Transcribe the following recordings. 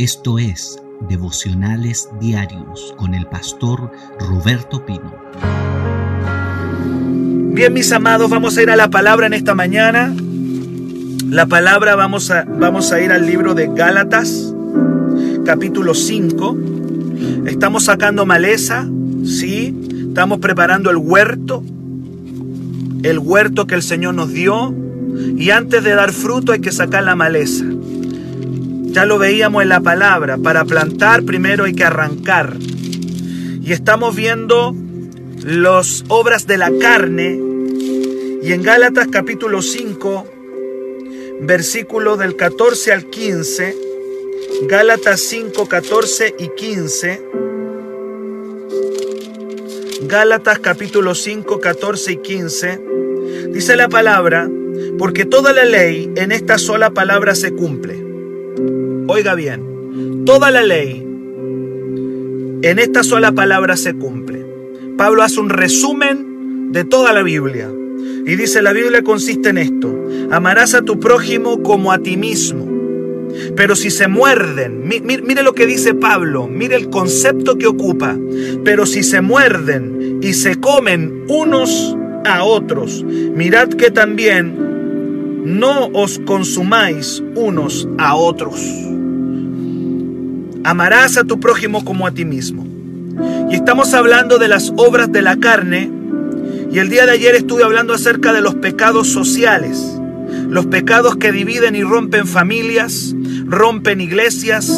Esto es Devocionales Diarios con el pastor Roberto Pino. Bien, mis amados, vamos a ir a la palabra en esta mañana. La palabra vamos a, vamos a ir al libro de Gálatas, capítulo 5. Estamos sacando maleza, ¿sí? Estamos preparando el huerto, el huerto que el Señor nos dio. Y antes de dar fruto hay que sacar la maleza. Ya lo veíamos en la palabra, para plantar primero hay que arrancar. Y estamos viendo las obras de la carne. Y en Gálatas capítulo 5, versículo del 14 al 15, Gálatas 5, 14 y 15. Gálatas capítulo 5, 14 y 15. Dice la palabra, porque toda la ley en esta sola palabra se cumple Oiga bien, toda la ley en esta sola palabra se cumple. Pablo hace un resumen de toda la Biblia. Y dice, la Biblia consiste en esto, amarás a tu prójimo como a ti mismo. Pero si se muerden, mire lo que dice Pablo, mire el concepto que ocupa. Pero si se muerden y se comen unos a otros, mirad que también no os consumáis unos a otros. Amarás a tu prójimo como a ti mismo. Y estamos hablando de las obras de la carne. Y el día de ayer estuve hablando acerca de los pecados sociales. Los pecados que dividen y rompen familias, rompen iglesias,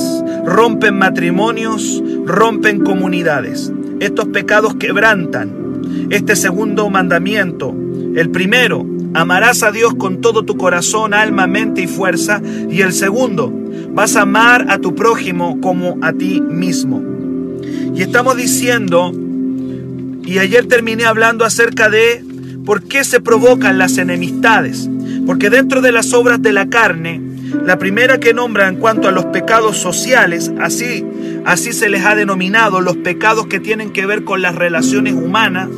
rompen matrimonios, rompen comunidades. Estos pecados quebrantan este segundo mandamiento. El primero, amarás a Dios con todo tu corazón, alma, mente y fuerza. Y el segundo, Vas a amar a tu prójimo como a ti mismo. Y estamos diciendo, y ayer terminé hablando acerca de por qué se provocan las enemistades. Porque dentro de las obras de la carne, la primera que nombra en cuanto a los pecados sociales, así, así se les ha denominado, los pecados que tienen que ver con las relaciones humanas,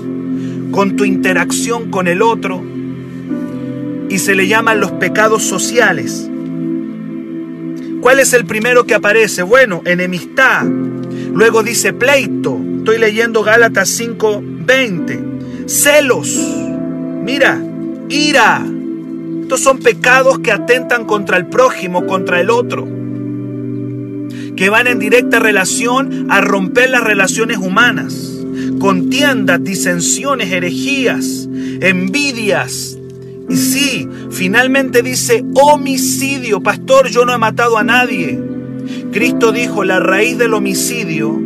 con tu interacción con el otro, y se le llaman los pecados sociales. ¿Cuál es el primero que aparece? Bueno, enemistad. Luego dice pleito. Estoy leyendo Gálatas 5:20. Celos. Mira, ira. Estos son pecados que atentan contra el prójimo, contra el otro. Que van en directa relación a romper las relaciones humanas. Contiendas, disensiones, herejías, envidias, y sí, finalmente dice homicidio. Pastor, yo no he matado a nadie. Cristo dijo, la raíz del homicidio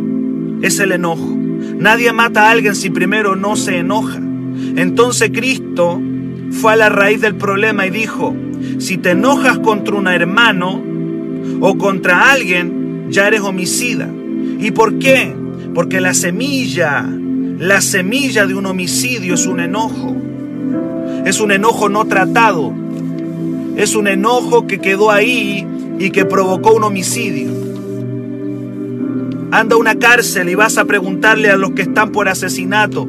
es el enojo. Nadie mata a alguien si primero no se enoja. Entonces Cristo fue a la raíz del problema y dijo, si te enojas contra un hermano o contra alguien, ya eres homicida. ¿Y por qué? Porque la semilla, la semilla de un homicidio es un enojo. Es un enojo no tratado. Es un enojo que quedó ahí y que provocó un homicidio. Anda a una cárcel y vas a preguntarle a los que están por asesinato,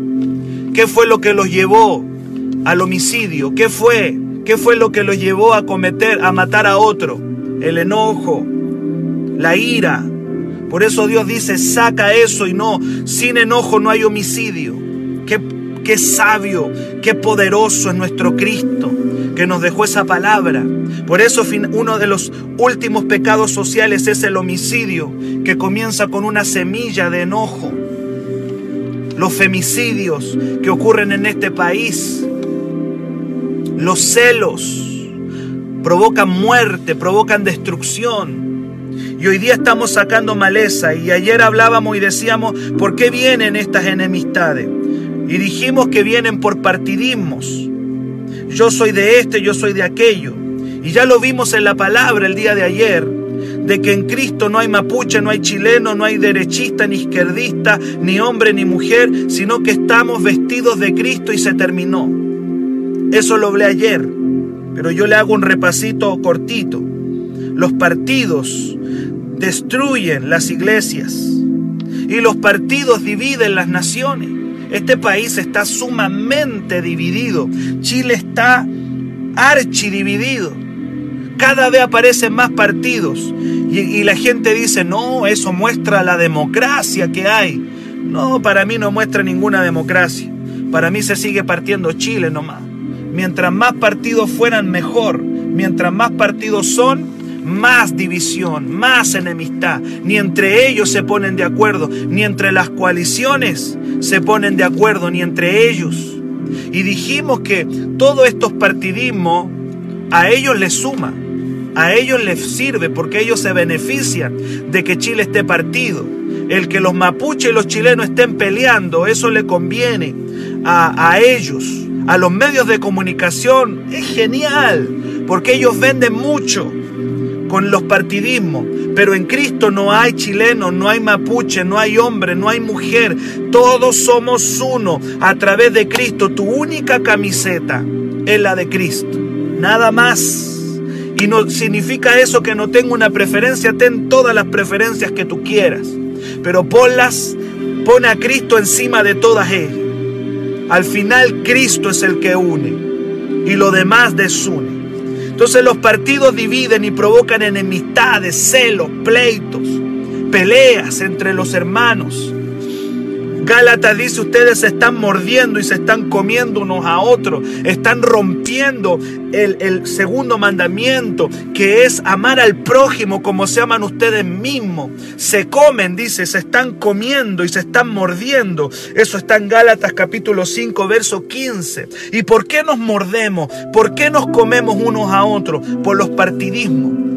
¿qué fue lo que los llevó al homicidio? ¿Qué fue? ¿Qué fue lo que los llevó a cometer, a matar a otro? El enojo, la ira. Por eso Dios dice, saca eso y no, sin enojo no hay homicidio. ¿Qué, Qué sabio, qué poderoso es nuestro Cristo que nos dejó esa palabra. Por eso uno de los últimos pecados sociales es el homicidio, que comienza con una semilla de enojo. Los femicidios que ocurren en este país, los celos, provocan muerte, provocan destrucción. Y hoy día estamos sacando maleza y ayer hablábamos y decíamos, ¿por qué vienen estas enemistades? Y dijimos que vienen por partidismos. Yo soy de este, yo soy de aquello. Y ya lo vimos en la palabra el día de ayer, de que en Cristo no hay mapuche, no hay chileno, no hay derechista, ni izquierdista, ni hombre, ni mujer, sino que estamos vestidos de Cristo y se terminó. Eso lo hablé ayer, pero yo le hago un repasito cortito. Los partidos destruyen las iglesias y los partidos dividen las naciones. Este país está sumamente dividido. Chile está archidividido. Cada vez aparecen más partidos y, la gente dice, no, eso muestra la democracia que hay. No, para mí no muestra ninguna democracia. Para mí se sigue partiendo Chile nomás. Mientras más partidos fueran, mejor. Mientras más partidos son, más división, más enemistad. Ni entre ellos se ponen de acuerdo, ni entre las coaliciones se ponen de acuerdo, ni entre ellos. Y dijimos que todos estos partidismos a ellos les suma, a ellos les sirve porque ellos se benefician de que Chile esté partido. El que los mapuches y los chilenos estén peleando, eso le conviene a, a ellos, a los medios de comunicación. Es genial, porque ellos venden mucho con los partidismos. Pero en Cristo no hay chileno, no hay mapuche, no hay hombre, no hay mujer. Todos somos uno a través de Cristo. Tu única camiseta es la de Cristo. Nada más. Y no significa eso que no tengo una preferencia. Ten todas las preferencias que tú quieras. Pero ponlas, pone a Cristo encima de todas ellas. Al final Cristo es el que une. Y lo demás desune. Entonces los partidos dividen y provocan enemistades, celos, pleitos, peleas entre los hermanos. Gálatas dice, ustedes se están mordiendo y se están comiendo unos a otros, están rompiendo el, segundo mandamiento, que es amar al prójimo como se aman ustedes mismos. Se comen, dice, se están comiendo y se están mordiendo. Eso está en Gálatas capítulo 5, verso 15. ¿Y por qué nos mordemos? ¿Por qué nos comemos unos a otros? Por los partidismos.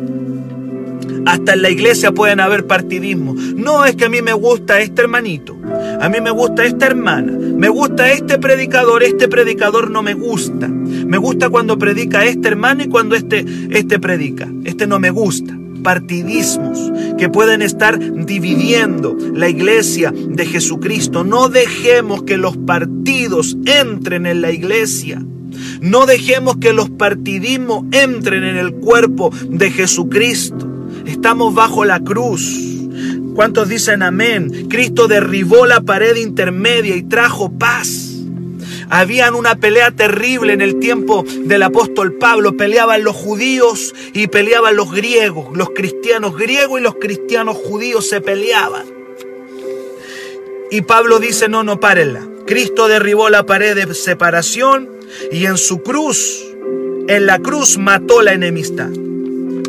Hasta en la iglesia pueden haber partidismo. No es que a mí me gusta este hermanito, a mí me gusta esta hermana, me gusta este predicador, este predicador no me gusta. Me gusta cuando predica este hermano y cuando este, este predica. Este no me gusta partidismos que pueden estar dividiendo la iglesia de Jesucristo. No dejemos que los partidos entren en la iglesia. No dejemos que los partidismos entren en el cuerpo de Jesucristo. Estamos bajo la cruz. ¿Cuántos dicen amén? Cristo derribó la pared intermedia y trajo paz. Habían una pelea terrible en el tiempo del apóstol Pablo. Peleaban los judíos y peleaban los griegos. Los cristianos griegos y los cristianos judíos se peleaban. Y Pablo dice, no, no, párenla. Cristo derribó la pared de separación y en su cruz, en la cruz mató la enemistad.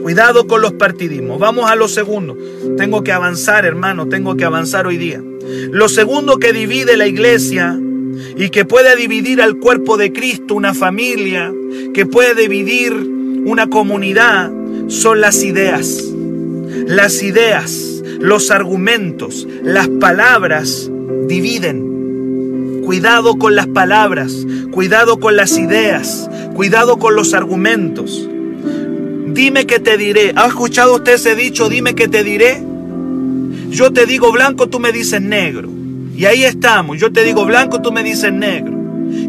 Cuidado con los partidismos. Vamos a lo segundo. Tengo que avanzar, hermano, tengo que avanzar hoy día. Lo segundo que divide la iglesia y que puede dividir al cuerpo de Cristo, una familia, que puede dividir una comunidad, son las ideas. Las ideas, los argumentos, las palabras dividen. Cuidado con las palabras, cuidado con las ideas, cuidado con los argumentos. Dime que te diré. ¿Ha escuchado usted ese dicho? Dime que te diré. Yo te digo blanco, tú me dices negro. Y ahí estamos. Yo te digo blanco, tú me dices negro.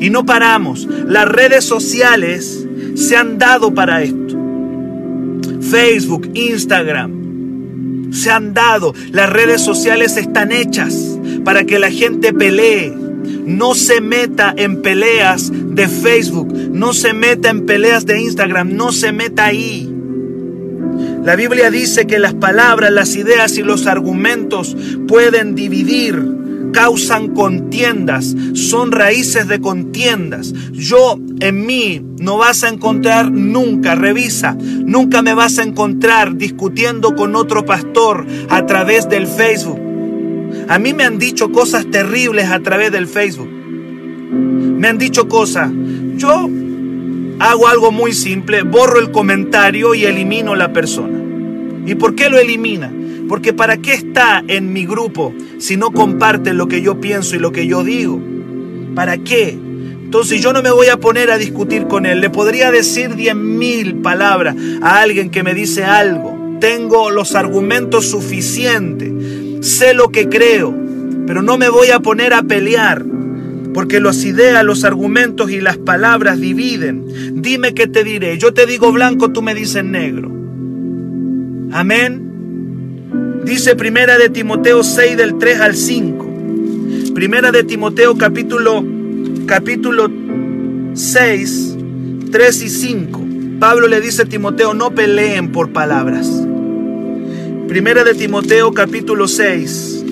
Y no paramos. Las redes sociales se han dado para esto. Facebook, Instagram. Se han dado. Las redes sociales están hechas para que la gente pelee. No se meta en peleas de Facebook. No se meta en peleas de Instagram. No se meta ahí. La Biblia dice que las palabras, las ideas y los argumentos pueden dividir, causan contiendas, son raíces de contiendas. Yo en mí no vas a encontrar nunca, revisa, nunca me vas a encontrar discutiendo con otro pastor a través del Facebook. A mí me han dicho cosas terribles a través del Facebook. Me han dicho cosas. Yo hago algo muy simple, borro el comentario y elimino la persona. ¿Y por qué lo elimina? Porque ¿para qué está en mi grupo si no comparte lo que yo pienso y lo que yo digo? ¿Para qué? Entonces yo no me voy a poner a discutir con él. Le podría decir diez mil palabras a alguien que me dice algo. Tengo los argumentos suficientes. Sé lo que creo. Pero no me voy a poner a pelear. Porque las ideas, los argumentos y las palabras dividen. Dime qué te diré. Yo te digo blanco, tú me dices negro. Amén. Dice Primera de Timoteo 6 del 3 al 5. Primera de Timoteo capítulo capítulo 6, 3 y 5. Pablo le dice a Timoteo, no peleen por palabras. Primera de Timoteo capítulo 6.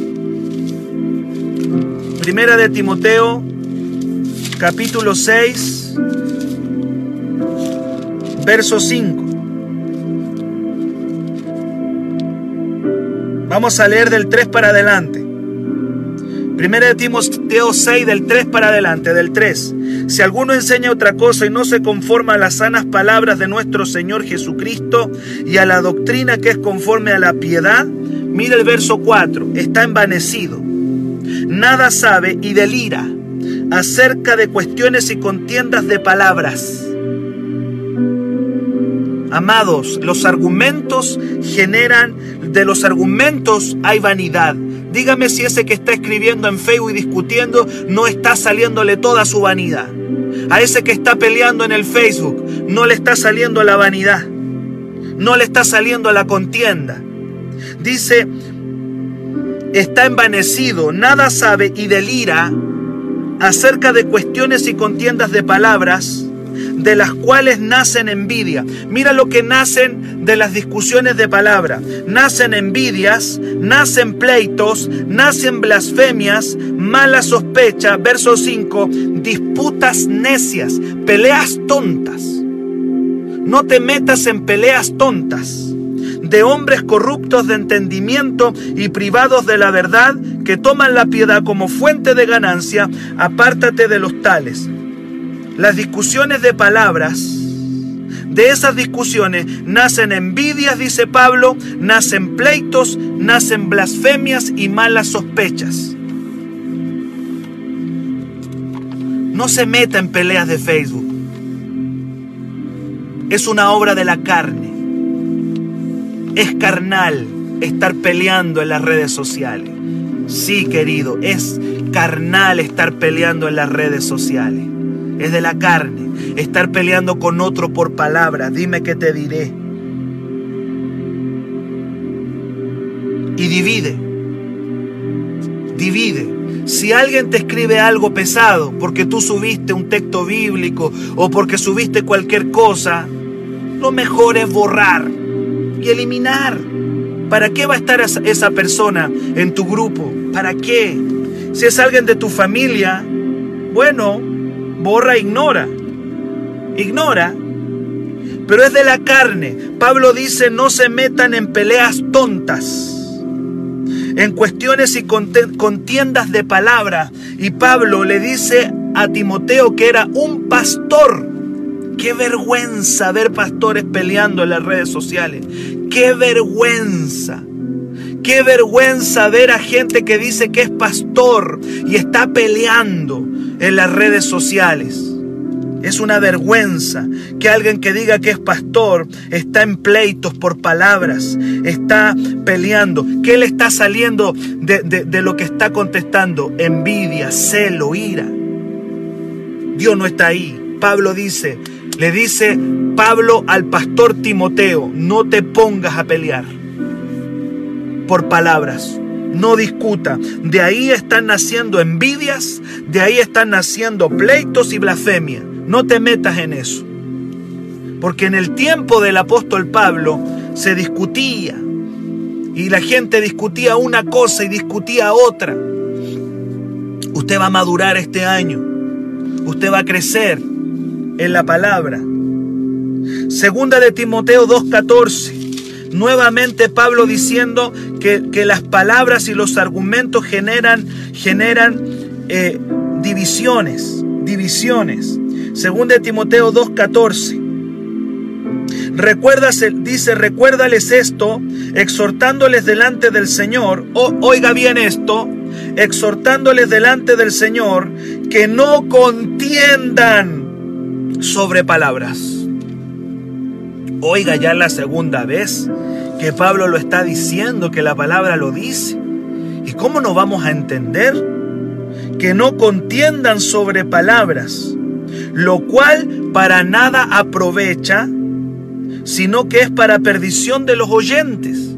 Primera de Timoteo capítulo 6, verso 5. Vamos a leer del 3 para adelante. Primera de Timoteo 6 del 3 para adelante, del 3. Si alguno enseña otra cosa y no se conforma a las sanas palabras de nuestro Señor Jesucristo y a la doctrina que es conforme a la piedad, mira el verso 4, está envanecido. Nada sabe y delira acerca de cuestiones y contiendas de palabras. Amados, los argumentos generan, de los argumentos hay vanidad. Dígame si ese que está escribiendo en Facebook y discutiendo no está saliéndole toda su vanidad. A ese que está peleando en el Facebook no le está saliendo la vanidad. No le está saliendo la contienda. Dice, está envanecido, nada sabe y delira acerca de cuestiones y contiendas de palabras de las cuales nacen envidia. Mira lo que nacen de las discusiones de palabra. Nacen envidias, nacen pleitos, nacen blasfemias, mala sospecha, verso 5, disputas necias, peleas tontas. No te metas en peleas tontas de hombres corruptos de entendimiento y privados de la verdad, que toman la piedad como fuente de ganancia, apártate de los tales. Las discusiones de palabras, de esas discusiones nacen envidias, dice Pablo, nacen pleitos, nacen blasfemias y malas sospechas. No se meta en peleas de Facebook. Es una obra de la carne. Es carnal estar peleando en las redes sociales. Sí, querido, es carnal estar peleando en las redes sociales. Es de la carne. Estar peleando con otro por palabras. Dime qué te diré. Y divide. Divide. Si alguien te escribe algo pesado porque tú subiste un texto bíblico o porque subiste cualquier cosa, lo mejor es borrar y eliminar. ¿Para qué va a estar esa persona en tu grupo? ¿Para qué? Si es alguien de tu familia, bueno, borra, ignora. Ignora. Pero es de la carne. Pablo dice, no se metan en peleas tontas en cuestiones y contiendas de palabra. Y Pablo le dice a Timoteo que era un pastor Qué vergüenza ver pastores peleando en las redes sociales. Qué vergüenza. Qué vergüenza ver a gente que dice que es pastor y está peleando en las redes sociales. Es una vergüenza que alguien que diga que es pastor está en pleitos por palabras, está peleando. ¿Qué le está saliendo de, de, lo que está contestando? Envidia, celo, ira. Dios no está ahí. Pablo dice, le dice Pablo al pastor Timoteo, no te pongas a pelear por palabras, no discuta. De ahí están naciendo envidias, de ahí están naciendo pleitos y blasfemia. No te metas en eso. Porque en el tiempo del apóstol Pablo se discutía y la gente discutía una cosa y discutía otra. Usted va a madurar este año. Usted va a crecer en la palabra. Segunda de Timoteo 2.14. Nuevamente Pablo diciendo que, las palabras y los argumentos generan, generan eh, divisiones, divisiones. Segunda de Timoteo 2.14. Recuérdase, dice, recuérdales esto, exhortándoles delante del Señor, o, oiga bien esto, exhortándoles delante del Señor, que no contiendan sobre palabras. Oiga ya la segunda vez que Pablo lo está diciendo, que la palabra lo dice. ¿Y cómo no vamos a entender? Que no contiendan sobre palabras, lo cual para nada aprovecha, sino que es para perdición de los oyentes.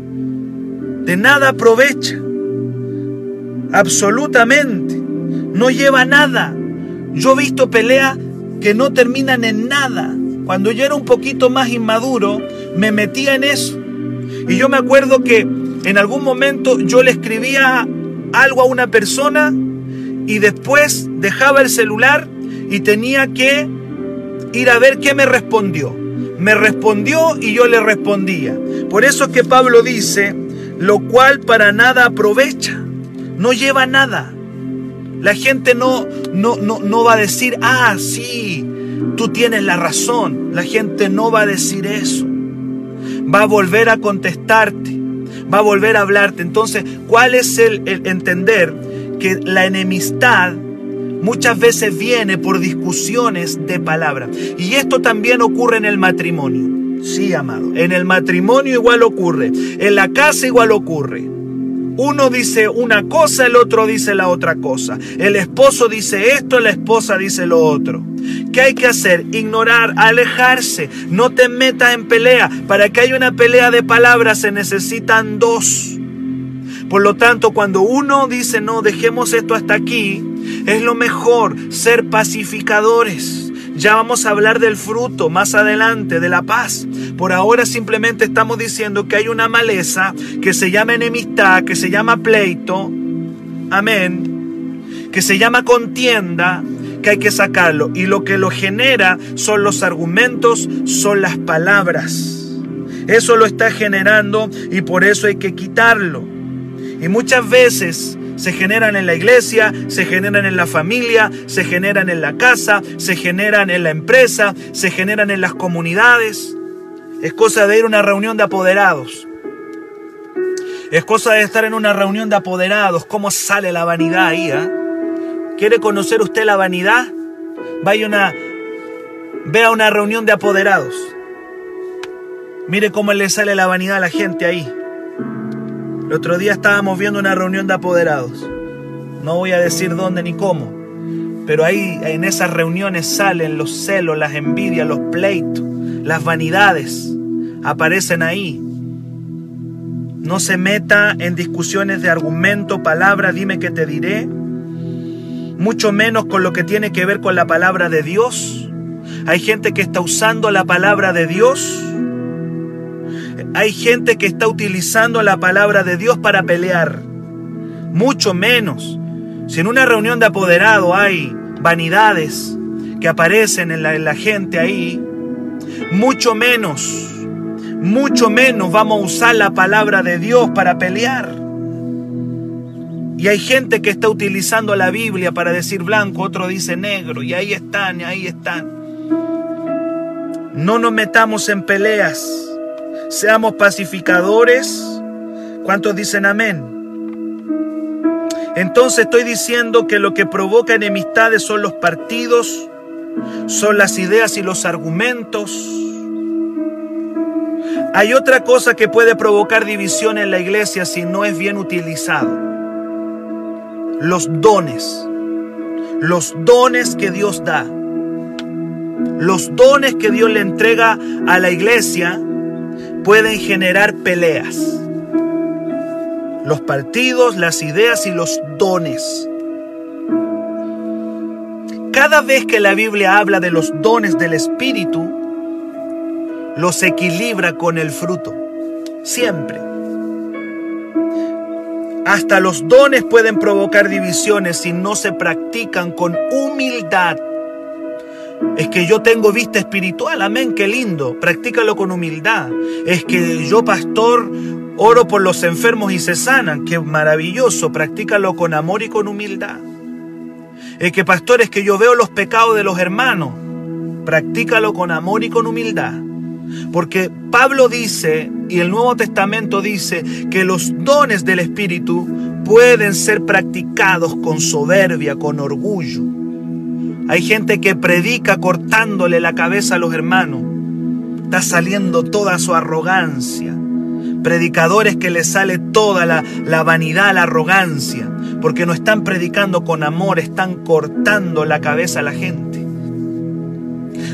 De nada aprovecha. Absolutamente. No lleva nada. Yo he visto pelea que no terminan en nada. cuando yo era un poquito más inmaduro, me metía en eso. Y yo me acuerdo que en algún momento yo le escribía algo a una persona y después dejaba el celular y tenía que ir a ver qué me respondió. Me respondió y yo le respondía. Por eso es que Pablo dice, lo cual para nada aprovecha, no lleva nada. La gente no, no, no, no va a decir, ah, sí, tú tienes la razón. La gente no va a decir eso. Va a volver a contestarte, va a volver a hablarte. Entonces, ¿cuál es el, el entender que la enemistad muchas veces viene por discusiones de palabra? Y esto también ocurre en el matrimonio. Sí, amado. En el matrimonio igual ocurre. En la casa igual ocurre. Uno dice una cosa, el otro dice la otra cosa. El esposo dice esto, la esposa dice lo otro. ¿Qué hay que hacer? Ignorar, alejarse. No te metas en pelea. Para que haya una pelea de palabras se necesitan dos. Por lo tanto, cuando uno dice, no, dejemos esto hasta aquí, es lo mejor ser pacificadores. Ya vamos a hablar del fruto más adelante, de la paz. Por ahora simplemente estamos diciendo que hay una maleza que se llama enemistad, que se llama pleito. Amén. Que se llama contienda, que hay que sacarlo. Y lo que lo genera son los argumentos, son las palabras. Eso lo está generando y por eso hay que quitarlo. Y muchas veces se generan en la iglesia, se generan en la familia, se generan en la casa, se generan en la empresa, se generan en las comunidades. Es cosa de ir a una reunión de apoderados. Es cosa de estar en una reunión de apoderados. ¿Cómo sale la vanidad ahí? Ah? ¿Quiere conocer usted la vanidad? Vaya una, vea una reunión de apoderados. Mire cómo le sale la vanidad a la gente ahí. El otro día estábamos viendo una reunión de apoderados. No voy a decir dónde ni cómo, pero ahí en esas reuniones salen los celos, las envidias, los pleitos, las vanidades. Aparecen ahí. No se meta en discusiones de argumento, palabra, dime que te diré. Mucho menos con lo que tiene que ver con la palabra de Dios. Hay gente que está usando la palabra de Dios hay gente que está utilizando la palabra de Dios para pelear. Mucho menos. Si en una reunión de apoderado hay vanidades que aparecen en la, en la gente ahí, mucho menos, mucho menos vamos a usar la palabra de Dios para pelear. Y hay gente que está utilizando la Biblia para decir blanco, otro dice negro, y ahí están, y ahí están. No nos metamos en peleas seamos pacificadores. ¿Cuántos dicen amén? Entonces estoy diciendo que lo que provoca enemistades son los partidos, son las ideas y los argumentos. Hay otra cosa que puede provocar división en la iglesia si no es bien utilizado. Los dones. Los dones que Dios da. Los dones que Dios le entrega a la iglesia pueden generar peleas. Los partidos, las ideas y los dones. Cada vez que la Biblia habla de los dones del Espíritu, los equilibra con el fruto. Siempre. Hasta los dones pueden provocar divisiones si no se practican con humildad es que yo tengo vista espiritual, amén, qué lindo. Practícalo con humildad. Es que yo, pastor, oro por los enfermos y se sanan, qué maravilloso. Practícalo con amor y con humildad. Es que, pastor, es que yo veo los pecados de los hermanos. Practícalo con amor y con humildad. Porque Pablo dice, y el Nuevo Testamento dice, que los dones del Espíritu pueden ser practicados con soberbia, con orgullo. Hay gente que predica cortándole la cabeza a los hermanos. Está saliendo toda su arrogancia. Predicadores que le sale toda la, la vanidad, la arrogancia. Porque no están predicando con amor, están cortando la cabeza a la gente.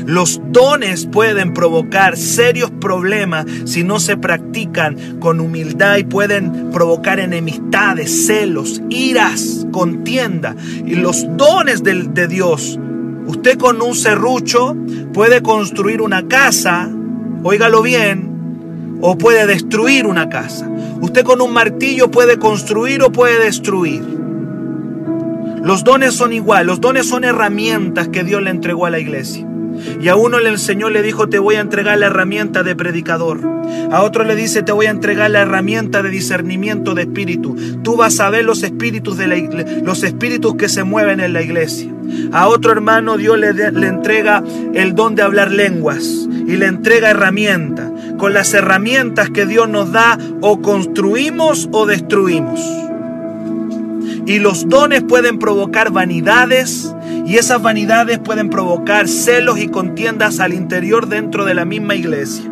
Los dones pueden provocar serios problemas si no se practican con humildad y pueden provocar enemistades, celos, iras, contienda. Y los dones de, de Dios Usted con un serrucho puede construir una casa, óigalo bien, o puede destruir una casa. Usted con un martillo puede construir o puede destruir. Los dones son igual, los dones son herramientas que Dios le entregó a la iglesia. Y a uno el Señor le dijo, te voy a entregar la herramienta de predicador. A otro le dice, te voy a entregar la herramienta de discernimiento de espíritu. Tú vas a ver los espíritus, de la los espíritus que se mueven en la iglesia. A otro hermano Dios le, le entrega el don de hablar lenguas y le entrega herramientas. Con las herramientas que Dios nos da, o construimos o destruimos. Y los dones pueden provocar vanidades y esas vanidades pueden provocar celos y contiendas al interior dentro de la misma iglesia.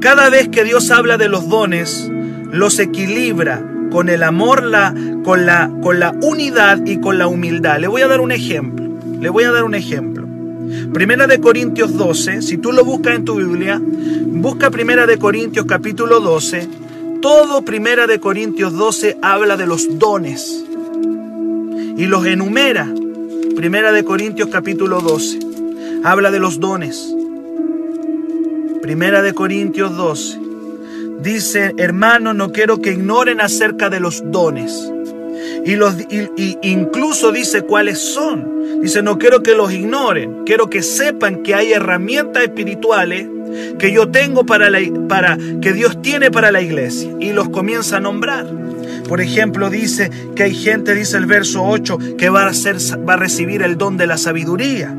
Cada vez que Dios habla de los dones, los equilibra con el amor, la, con, la, con la unidad y con la humildad. Le voy a dar un ejemplo. Le voy a dar un ejemplo. Primera de Corintios 12, si tú lo buscas en tu Biblia, busca Primera de Corintios capítulo 12. Todo Primera de Corintios 12 habla de los dones y los enumera. Primera de Corintios capítulo 12 habla de los dones. Primera de Corintios 12 dice, hermano, no quiero que ignoren acerca de los dones. Y, los, y, incluso dice cuáles son. Dice, no quiero que los ignoren, quiero que sepan que hay herramientas espirituales que yo tengo para, la, para que Dios tiene para la iglesia. Y los comienza a nombrar. Por ejemplo, dice que hay gente, dice el verso 8, que va a, recibir el don de la sabiduría.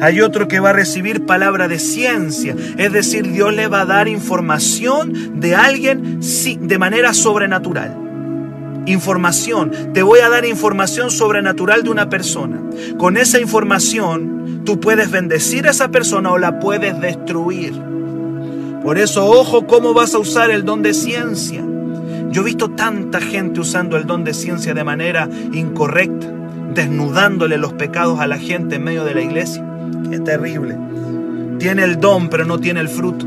Hay otro que va a recibir palabra de ciencia, es decir, Dios le va a dar información de alguien de manera sobrenatural. Información, te voy a dar información sobrenatural de una persona. Con esa información tú puedes bendecir a esa persona o la puedes destruir. Por eso, ojo cómo vas a usar el don de ciencia. Yo he visto tanta gente usando el don de ciencia de manera incorrecta, desnudándole los pecados a la gente en medio de la iglesia. Es terrible. Tiene el don, pero no tiene el fruto.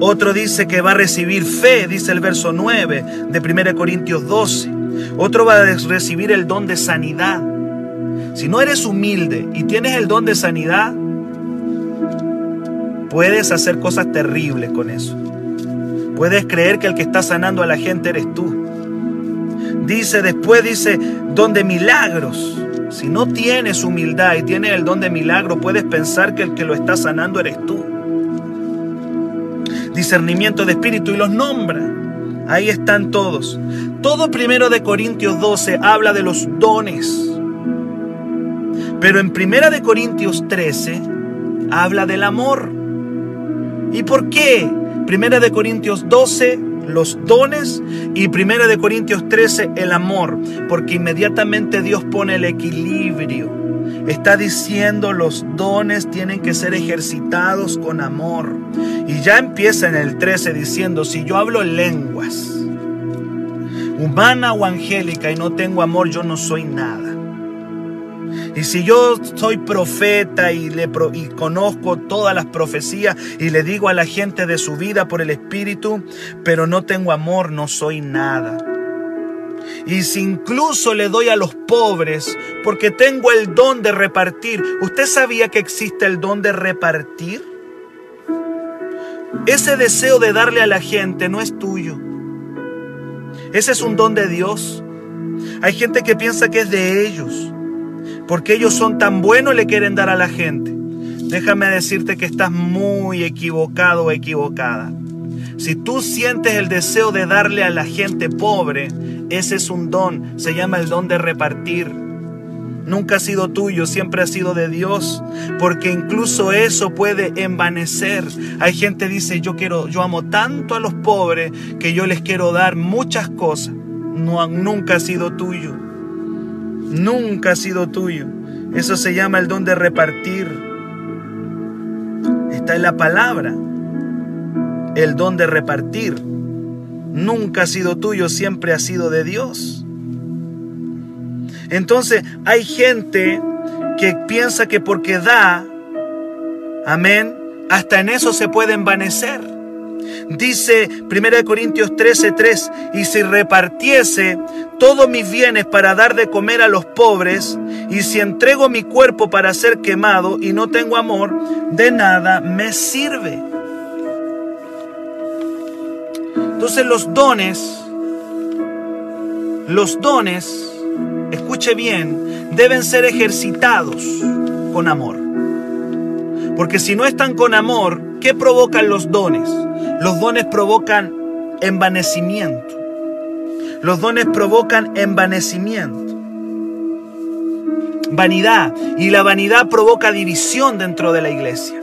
Otro dice que va a recibir fe, dice el verso 9 de 1 Corintios 12. Otro va a recibir el don de sanidad. Si no eres humilde y tienes el don de sanidad, puedes hacer cosas terribles con eso. Puedes creer que el que está sanando a la gente eres tú. Dice después, dice, don de milagros. Si no tienes humildad y tienes el don de milagro, puedes pensar que el que lo está sanando eres tú. Discernimiento de espíritu y los nombra. Ahí están todos. Todo primero de Corintios 12 habla de los dones. Pero en primera de Corintios 13 habla del amor. ¿Y por qué? Primera de Corintios 12, los dones y Primera de Corintios 13, el amor, porque inmediatamente Dios pone el equilibrio. Está diciendo los dones tienen que ser ejercitados con amor. Y ya empieza en el 13 diciendo, si yo hablo lenguas, humana o angélica y no tengo amor, yo no soy nada. Y si yo soy profeta y, le, y conozco todas las profecías y le digo a la gente de su vida por el Espíritu, pero no tengo amor, no soy nada. Y si incluso le doy a los pobres, porque tengo el don de repartir, ¿usted sabía que existe el don de repartir? Ese deseo de darle a la gente no es tuyo. Ese es un don de Dios. Hay gente que piensa que es de ellos porque ellos son tan buenos le quieren dar a la gente. Déjame decirte que estás muy equivocado o equivocada. Si tú sientes el deseo de darle a la gente pobre, ese es un don, se llama el don de repartir. Nunca ha sido tuyo, siempre ha sido de Dios, porque incluso eso puede envanecer. Hay gente que dice, "Yo quiero, yo amo tanto a los pobres que yo les quiero dar muchas cosas." No nunca ha sido tuyo nunca ha sido tuyo. Eso se llama el don de repartir. Está en la palabra. El don de repartir. Nunca ha sido tuyo, siempre ha sido de Dios. Entonces hay gente que piensa que porque da, amén, hasta en eso se puede envanecer. Dice 1 Corintios 13:3, y si repartiese todos mis bienes para dar de comer a los pobres, y si entrego mi cuerpo para ser quemado y no tengo amor, de nada me sirve. Entonces los dones, los dones, escuche bien, deben ser ejercitados con amor. Porque si no están con amor, ¿qué provocan los dones? Los dones provocan envanecimiento. Los dones provocan envanecimiento. Vanidad. Y la vanidad provoca división dentro de la iglesia.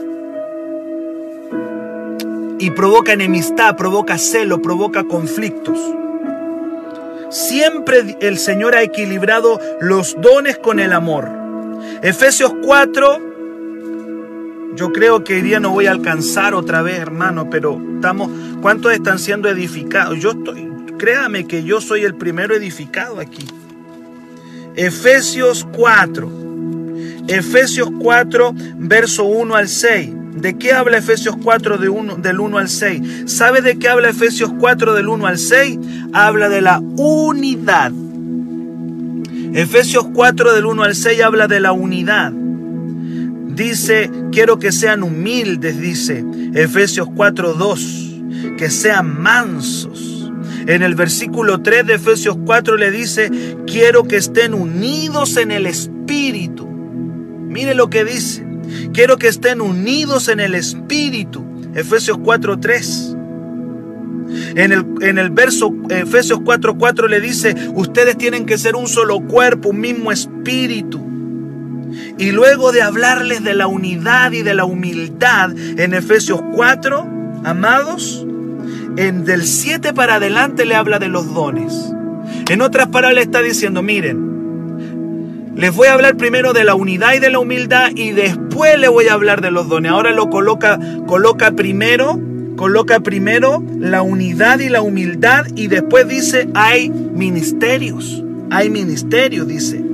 Y provoca enemistad, provoca celo, provoca conflictos. Siempre el Señor ha equilibrado los dones con el amor. Efesios 4 yo creo que hoy día no voy a alcanzar otra vez, hermano, pero estamos, ¿cuántos están siendo edificados? Yo estoy, créame que yo soy el primero edificado aquí. Efesios 4. Efesios 4, verso 1 al 6. ¿De qué habla Efesios 4 de del 1 al 6? ¿Sabe de qué habla Efesios 4 del 1 al 6? Habla de la unidad. Efesios 4 del 1 al 6 habla de la unidad. Dice, quiero que sean humildes, dice Efesios 4.2, que sean mansos. En el versículo 3 de Efesios 4 le dice, quiero que estén unidos en el Espíritu. Mire lo que dice, quiero que estén unidos en el Espíritu. Efesios 4.3. En el, en el verso Efesios 4:4 le dice, ustedes tienen que ser un solo cuerpo, un mismo espíritu. Y luego de hablarles de la unidad y de la humildad en Efesios 4, amados, en del 7 para adelante le habla de los dones. En otras palabras está diciendo, miren, les voy a hablar primero de la unidad y de la humildad y después le voy a hablar de los dones. Ahora lo coloca, coloca primero, coloca primero la unidad y la humildad y después dice hay ministerios, hay ministerios, dice.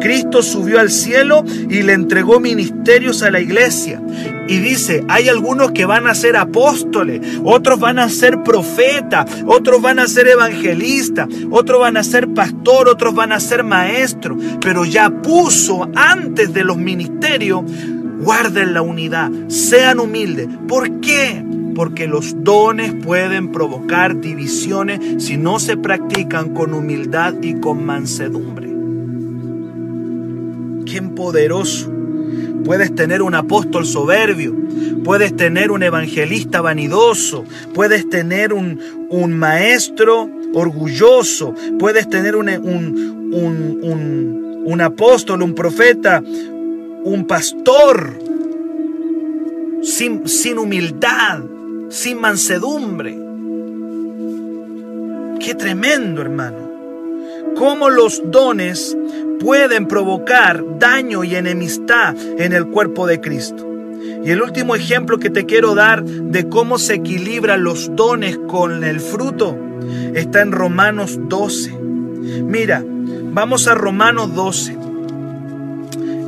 Cristo subió al cielo y le entregó ministerios a la iglesia. Y dice, hay algunos que van a ser apóstoles, otros van a ser profetas, otros van a ser evangelistas, otros van a ser pastor, otros van a ser maestro. Pero ya puso antes de los ministerios, guarden la unidad, sean humildes. ¿Por qué? porque los dones pueden provocar divisiones si no se practican con humildad y con mansedumbre poderoso. Puedes tener un apóstol soberbio, puedes tener un evangelista vanidoso, puedes tener un, un maestro orgulloso, puedes tener un, un, un, apóstol, un profeta, un pastor sin, sin humildad, sin mansedumbre. Qué tremendo, hermano cómo los dones pueden provocar daño y enemistad en el cuerpo de Cristo. Y el último ejemplo que te quiero dar de cómo se equilibran los dones con el fruto está en Romanos 12. Mira, vamos a Romanos 12.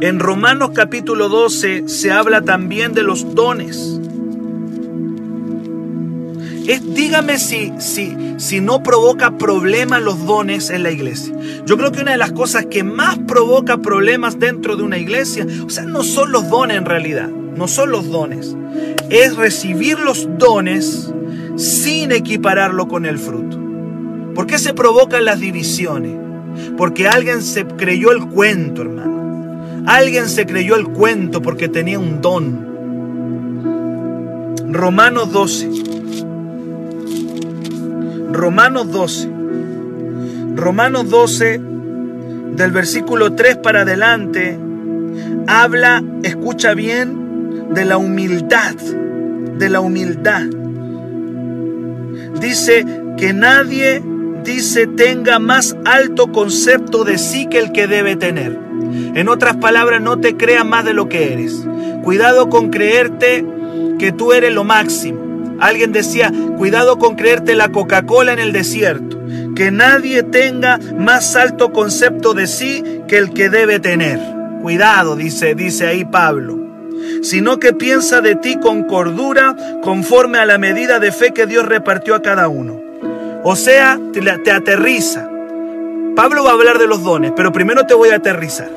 En Romanos capítulo 12 se habla también de los dones dígame si, si, si no provoca problemas los dones en la iglesia. Yo creo que una de las cosas que más provoca problemas dentro de una iglesia, o sea, no son los dones en realidad, no son los dones, es recibir los dones sin equipararlo con el fruto. ¿Por qué se provocan las divisiones? Porque alguien se creyó el cuento, hermano. Alguien se creyó el cuento porque tenía un don. Romanos 12. Romanos 12. Romanos 12, del versículo 3 para adelante, habla, escucha bien, de la humildad, de la humildad. Dice que nadie, dice, tenga más alto concepto de sí que el que debe tener. En otras palabras, no te creas más de lo que eres. Cuidado con creerte que tú eres lo máximo. Alguien decía, cuidado con creerte la Coca-Cola en el desierto. Que nadie tenga más alto concepto de sí que el que debe tener. Cuidado, dice, dice ahí Pablo. sino que piensa de ti con cordura, conforme a la medida de fe que Dios repartió a cada uno. O sea, te, te aterriza. Pablo va a hablar de los dones, pero primero te voy a aterrizar.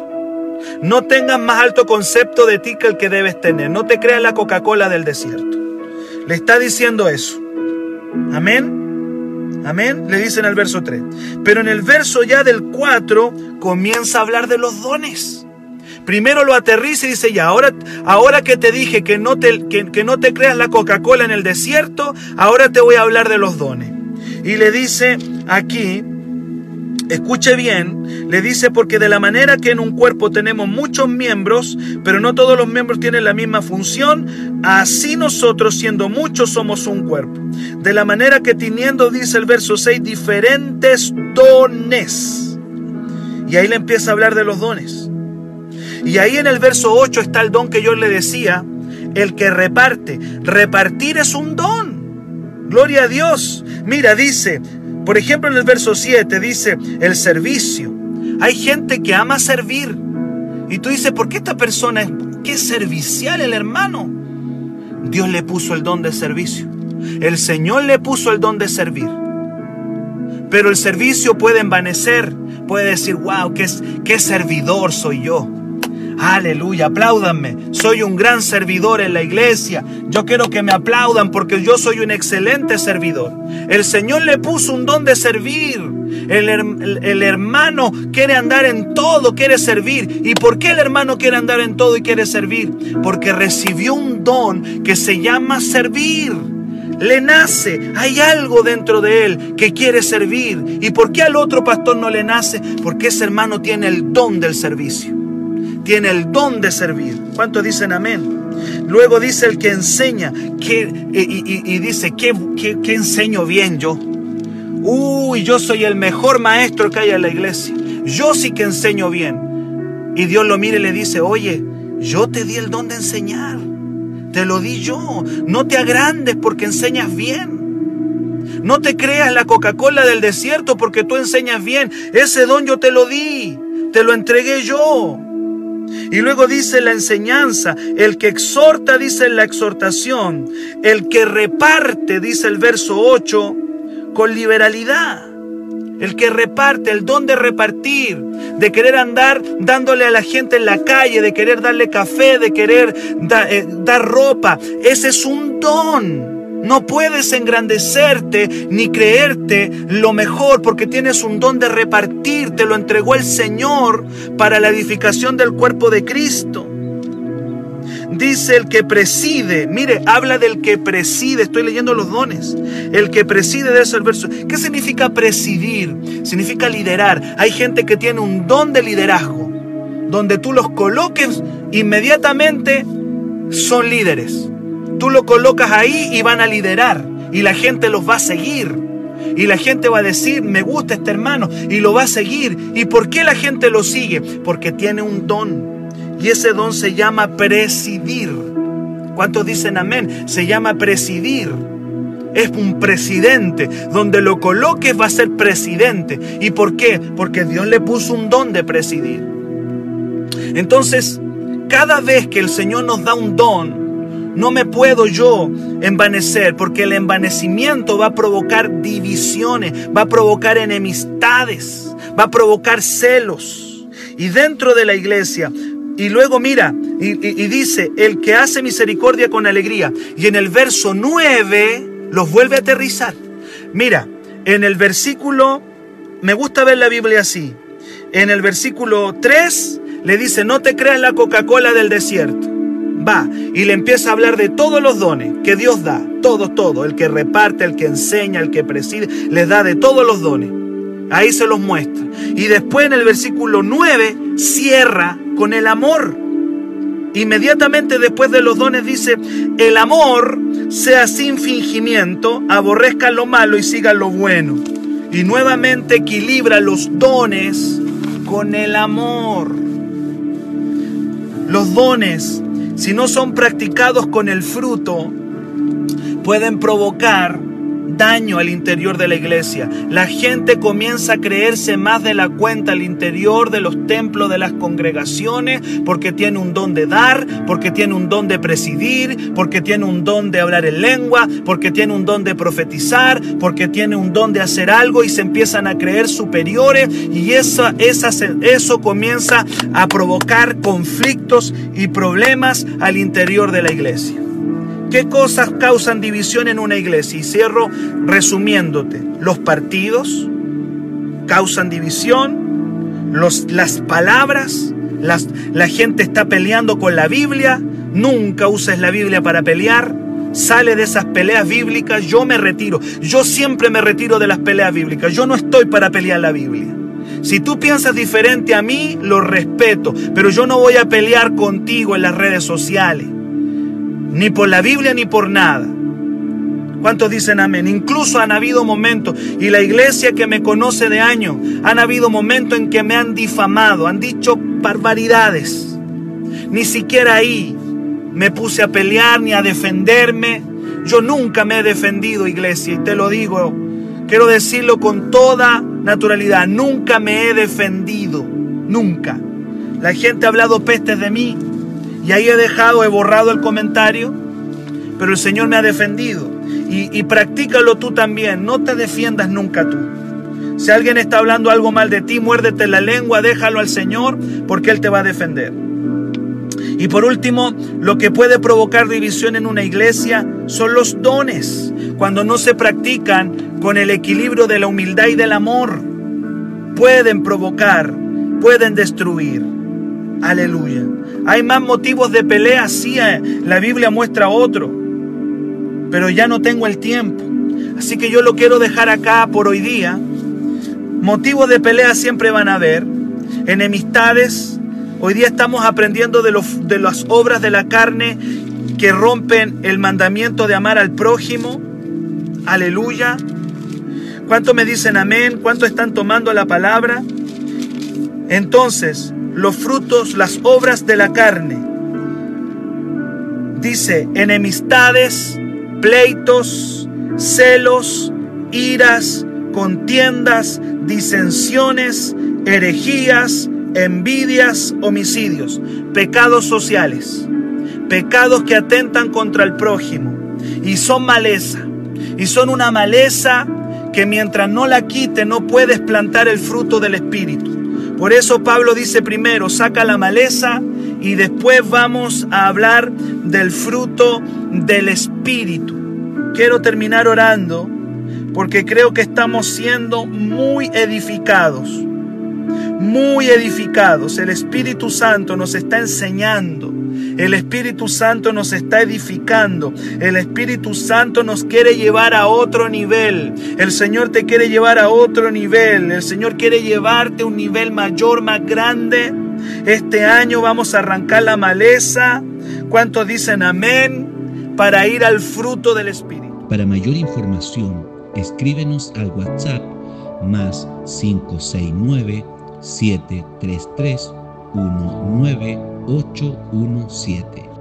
No tengas más alto concepto de ti que el que debes tener. No te creas la Coca-Cola del desierto. Le está diciendo eso. Amén. Amén. Le dice en el verso 3. Pero en el verso ya del 4 comienza a hablar de los dones. Primero lo aterriza y dice, ya, ahora, ahora que te dije que no te, que no te creas la Coca-Cola en el desierto, ahora te voy a hablar de los dones. Y le dice aquí, Escuche bien, le dice porque de la manera que en un cuerpo tenemos muchos miembros, pero no todos los miembros tienen la misma función, así nosotros siendo muchos somos un cuerpo. De la manera que teniendo, dice el verso 6, diferentes dones. Y ahí le empieza a hablar de los dones. Y ahí en el verso 8 está el don que yo le decía, el que reparte. Repartir es un don. Gloria a Dios. Mira, dice, por ejemplo, en el verso 7 dice el servicio. Hay gente que ama servir. Y tú dices, ¿por qué esta persona es, qué servicial el hermano? Dios le puso el don de servicio. El Señor le puso el don de servir. Pero el servicio puede envanecer, puede decir, wow, qué, qué servidor soy yo. Aleluya, apláudanme. Soy un gran servidor en la iglesia. Yo quiero que me aplaudan porque yo soy un excelente servidor. El Señor le puso un don de servir. El, el, hermano quiere andar en todo, quiere servir. ¿Y por qué el hermano quiere andar en todo y quiere servir? Porque recibió un don que se llama servir le nace, hay algo dentro de él que quiere servir. ¿Y por qué al otro pastor no le nace? Porque ese hermano tiene el don del servicio tiene el don de servir. ¿Cuántos dicen amén? Luego dice el que enseña, que, y, dice, ¿qué, ¿qué, enseño bien yo? Uy, yo soy el mejor maestro que hay en la iglesia. Yo sí que enseño bien. Y Dios lo mira y le dice, oye, yo te di el don de enseñar. Te lo di yo. No te agrandes porque enseñas bien. No te creas la Coca-Cola del desierto porque tú enseñas bien. Ese don yo te lo di. Te lo entregué yo. Y luego dice la enseñanza, el que exhorta, dice la exhortación, el que reparte, dice el verso 8, con liberalidad. El que reparte, el don de repartir, de querer andar dándole a la gente en la calle, de querer darle café, de querer eh, dar ropa. Ese es un don. No puedes engrandecerte ni creerte lo mejor porque tienes un don de repartir. Te lo entregó el Señor para la edificación del cuerpo de Cristo. Dice el que preside, mire, habla del que preside, estoy leyendo los dones. El que preside de ese verso. ¿Qué significa presidir? Significa liderar. Hay gente que tiene un don de liderazgo, donde tú los coloques inmediatamente son líderes. Tú lo colocas ahí y van a liderar y la gente los va a seguir. Y la gente va a decir, me gusta este hermano y lo va a seguir. ¿Y por qué la gente lo sigue? Porque tiene un don. Y ese don se llama presidir. ¿Cuántos dicen amén? Se llama presidir. Es un presidente. Donde lo coloques va a ser presidente. ¿Y por qué? Porque Dios le puso un don de presidir. Entonces, cada vez que el Señor nos da un don, no me puedo yo envanecer porque el envanecimiento va a provocar divisiones, va a provocar enemistades, va a provocar celos. Y dentro de la iglesia, y luego mira, y, dice, el que hace misericordia con alegría. Y en el verso 9 los vuelve a aterrizar. Mira, en el versículo, me gusta ver la Biblia así. En el versículo 3 le dice, no te creas la Coca-Cola del desierto va y le empieza a hablar de todos los dones que Dios da, todos, todo, el que reparte, el que enseña, el que preside, les da de todos los dones. Ahí se los muestra. Y después en el versículo 9 cierra con el amor. Inmediatamente después de los dones dice, el amor sea sin fingimiento, aborrezca lo malo y siga lo bueno. Y nuevamente equilibra los dones con el amor. Los dones si no son practicados con el fruto, pueden provocar daño al interior de la iglesia. La gente comienza a creerse más de la cuenta al interior de los templos de las congregaciones porque tiene un don de dar, porque tiene un don de presidir, porque tiene un don de hablar en lengua, porque tiene un don de profetizar, porque tiene un don de hacer algo y se empiezan a creer superiores y esa, eso comienza a provocar conflictos y problemas al interior de la iglesia. ¿Qué cosas causan división en una iglesia? Y cierro resumiéndote. Los partidos causan división, los, las palabras, las, la gente está peleando con la Biblia, nunca uses la Biblia para pelear, sale de esas peleas bíblicas, yo me retiro, yo siempre me retiro de las peleas bíblicas, yo no estoy para pelear la Biblia. Si tú piensas diferente a mí, lo respeto, pero yo no voy a pelear contigo en las redes sociales ni por la Biblia ni por nada. ¿Cuántos dicen amén? Incluso han habido momentos, y la iglesia que me conoce de años, han habido momentos en que me han difamado, han dicho barbaridades. Ni siquiera ahí me puse a pelear ni a defenderme. Yo nunca me he defendido, iglesia, y te lo digo, quiero decirlo con toda naturalidad, nunca me he defendido, nunca. La gente ha hablado pestes de mí, y ahí he dejado, he borrado el comentario, pero el Señor me ha defendido. Y, y practícalo tú también, no te defiendas nunca tú. Si alguien está hablando algo mal de ti, muérdete la lengua, déjalo al Señor, porque Él te va a defender. Y por último, lo que puede provocar división en una iglesia son los dones, cuando no se practican con el equilibrio de la humildad y del amor. Pueden provocar, pueden destruir. Aleluya. Hay más motivos de pelea, sí, eh, la Biblia muestra otro, pero ya no tengo el tiempo. Así que yo lo quiero dejar acá por hoy día. Motivos de pelea siempre van a haber. Enemistades. Hoy día estamos aprendiendo de, los, de las obras de la carne que rompen el mandamiento de amar al prójimo. Aleluya. ¿Cuánto me dicen amén? ¿Cuánto están tomando la palabra? Entonces, los frutos, las obras de la carne. Dice, enemistades, pleitos, celos, iras, contiendas, disensiones, herejías, envidias, homicidios, pecados sociales, pecados que atentan contra el prójimo y son maleza. Y son una maleza que mientras no la quite no puedes plantar el fruto del Espíritu. Por eso Pablo dice primero, saca la maleza y después vamos a hablar del fruto del Espíritu. Quiero terminar orando porque creo que estamos siendo muy edificados, muy edificados. El Espíritu Santo nos está enseñando el Espíritu Santo nos está edificando. El Espíritu Santo nos quiere llevar a otro nivel. El Señor te quiere llevar a otro nivel. El Señor quiere llevarte a un nivel mayor, más grande. Este año vamos a arrancar la maleza. ¿Cuántos dicen amén? Para ir al fruto del Espíritu. Para mayor información, escríbenos al WhatsApp más 569 733 19 817.